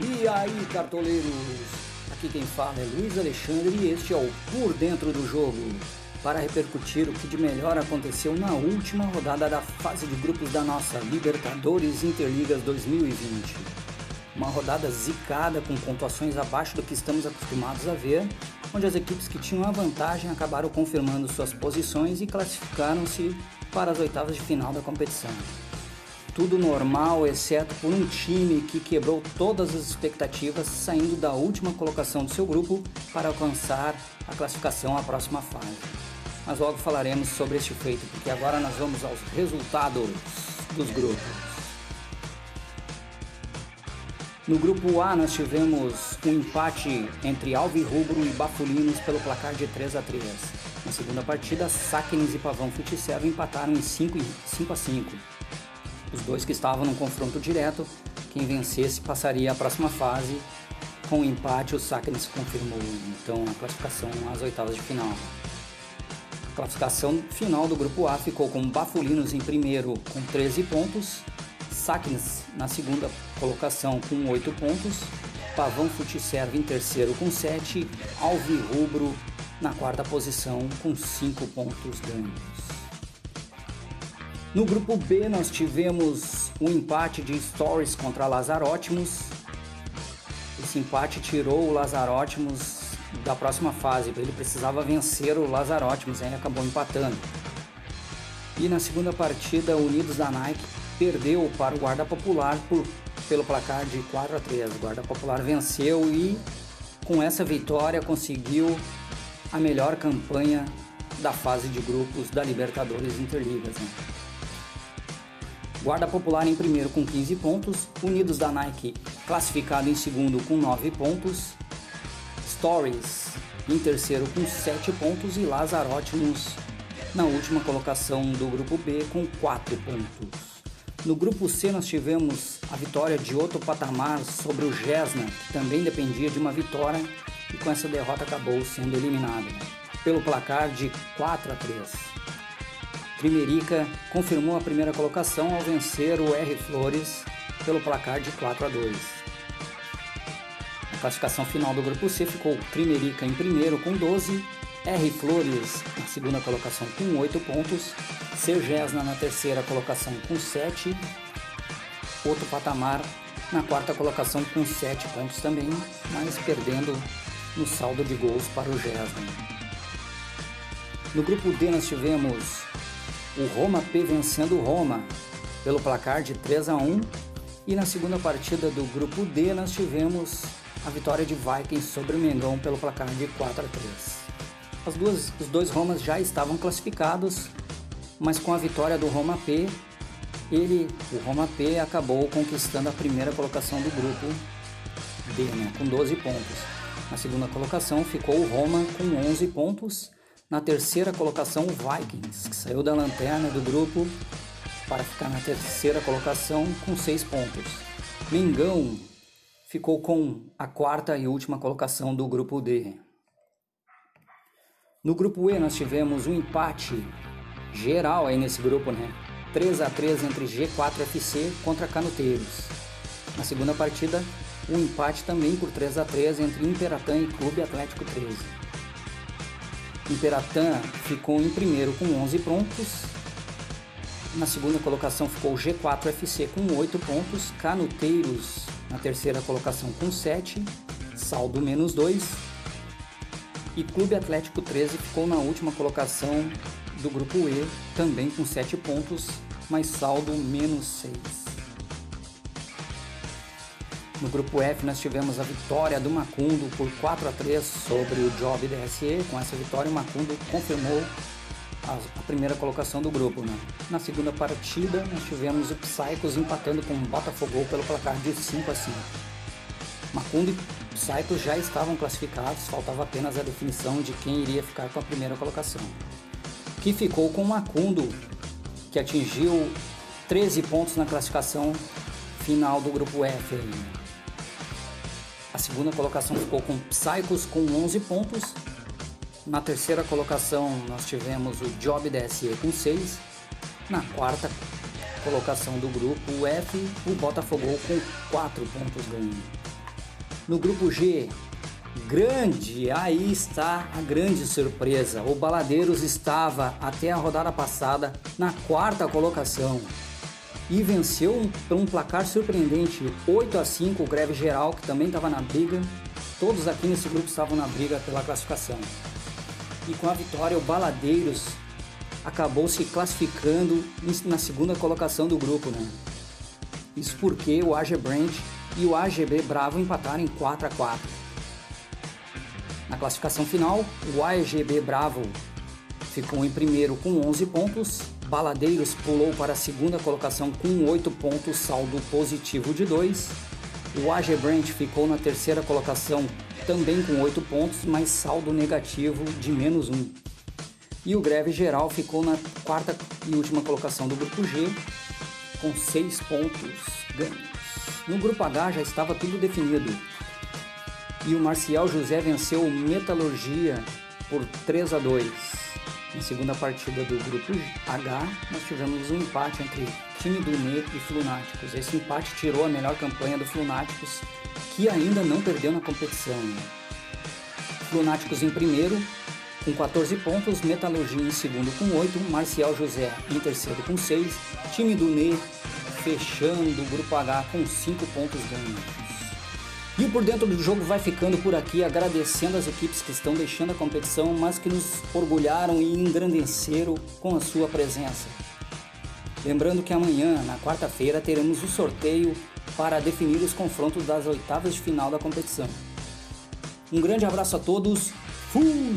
E aí, cartoleiros? Aqui quem fala é Luiz Alexandre e este é o Por Dentro do Jogo para repercutir o que de melhor aconteceu na última rodada da fase de grupos da nossa Libertadores Interligas 2020. Uma rodada zicada com pontuações abaixo do que estamos acostumados a ver, onde as equipes que tinham a vantagem acabaram confirmando suas posições e classificaram-se para as oitavas de final da competição tudo normal, exceto por um time que quebrou todas as expectativas, saindo da última colocação do seu grupo para alcançar a classificação à próxima fase. Mas logo falaremos sobre este feito, porque agora nós vamos aos resultados dos grupos. No grupo A nós tivemos um empate entre Alvirrubro e Bafulinos pelo placar de 3 a 3. Na segunda partida, Sáquenes e Pavão Futicero empataram em 5 a 5. Os dois que estavam no confronto direto, quem vencesse passaria à próxima fase. Com o empate, o Saknes confirmou então a classificação às oitavas de final. A classificação final do grupo A ficou com Bafulinos em primeiro com 13 pontos, Saknes na segunda colocação com 8 pontos, Pavão Futiserve em terceiro com 7, Alvi Rubro na quarta posição com 5 pontos ganhos. No grupo B nós tivemos um empate de Stories contra Lazarótimos. Esse empate tirou o Lazarótimos da próxima fase, ele precisava vencer o Lazarótimos, aí acabou empatando. E na segunda partida, Unidos da Nike perdeu para o Guarda Popular por, pelo placar de 4 a 3. O Guarda Popular venceu e com essa vitória conseguiu a melhor campanha da fase de grupos da Libertadores Interligas. Né? Guarda Popular em primeiro com 15 pontos, Unidos da Nike classificado em segundo com 9 pontos, Stories em terceiro com 7 pontos e Lazarótimos na última colocação do grupo B com 4 pontos. No grupo C nós tivemos a vitória de outro patamar sobre o Gesna, que também dependia de uma vitória e com essa derrota acabou sendo eliminado pelo placar de 4 a 3. Primerica confirmou a primeira colocação ao vencer o R Flores pelo placar de 4 a 2. A classificação final do grupo C ficou Primerica em primeiro com 12, R Flores na segunda colocação com 8 pontos, Sergesna na terceira colocação com 7, outro patamar na quarta colocação com 7 pontos também, mas perdendo no saldo de gols para o Gesna. No grupo D nós tivemos o Roma P vencendo o Roma pelo placar de 3 a 1 e na segunda partida do grupo D nós tivemos a vitória de Vikings sobre o Mengão pelo placar de 4 a 3. As duas, os dois Romas já estavam classificados, mas com a vitória do Roma P, ele, o Roma P, acabou conquistando a primeira colocação do grupo D, né, com 12 pontos. Na segunda colocação ficou o Roma com 11 pontos na terceira colocação, o Vikings, que saiu da lanterna do grupo para ficar na terceira colocação com seis pontos. Mengão ficou com a quarta e última colocação do grupo D. No grupo E nós tivemos um empate geral aí nesse grupo, né? 3 a 3 entre G4 FC contra Canuteiros. Na segunda partida, um empate também por 3 a 3 entre Imperatã e Clube Atlético 13. Imperatã ficou em primeiro com 11 pontos. Na segunda colocação ficou o G4 FC com 8 pontos. Canuteiros na terceira colocação com 7, saldo menos 2. E Clube Atlético 13 ficou na última colocação do grupo E, também com 7 pontos, mas saldo menos 6. No grupo F nós tivemos a vitória do Macundo por 4 a 3 sobre o Job DSE. Com essa vitória o Macundo confirmou a, primeira colocação do grupo. Né? Na segunda partida nós tivemos o Psychos empatando com o Botafogo pelo placar de 5 a 5. Macundo e Psychos já estavam classificados, faltava apenas a definição de quem iria ficar com a primeira colocação. Que ficou com o Macundo, que atingiu 13 pontos na classificação final do grupo F. Aí. A segunda colocação ficou com Psychos com 11 pontos. Na terceira colocação nós tivemos o Job DSE com 6. Na quarta colocação do grupo F, o Botafogo com 4 pontos ganhando. No grupo G, grande, aí está a grande surpresa. O Baladeiros estava até a rodada passada na quarta colocação e venceu por um placar surpreendente, 8 a 5 o Greve Geral, que também estava na briga. Todos aqui nesse grupo estavam na briga pela classificação. E com a vitória, o Baladeiros acabou se classificando na segunda colocação do grupo, né? Isso porque o AG Brand e o AGB Bravo empataram em 4 a 4. Na classificação final, o AGB Bravo ficou em primeiro com 11 pontos, Baladeiros pulou para a segunda colocação com 8 pontos, saldo positivo de 2. O AG Brand ficou na terceira colocação também com 8 pontos, mas saldo negativo de menos 1. E o Greve Geral ficou na quarta e última colocação do grupo G, com 6 pontos ganhos. No grupo H já estava tudo definido. E o Marcial José venceu o Metalurgia por 3 a 2. Na segunda partida do grupo H, nós tivemos um empate entre time do NE e Flunáticos. Esse empate tirou a melhor campanha do Flunáticos, que ainda não perdeu na competição. Flunáticos em primeiro, com 14 pontos, Metalurgia em segundo com 8, Marcial José em terceiro com 6, time do NE fechando o grupo H com 5 pontos ganhos. E o Por Dentro do Jogo vai ficando por aqui, agradecendo as equipes que estão deixando a competição, mas que nos orgulharam e engrandeceram com a sua presença. Lembrando que amanhã, na quarta-feira, teremos o sorteio para definir os confrontos das oitavas de final da competição. Um grande abraço a todos, fui!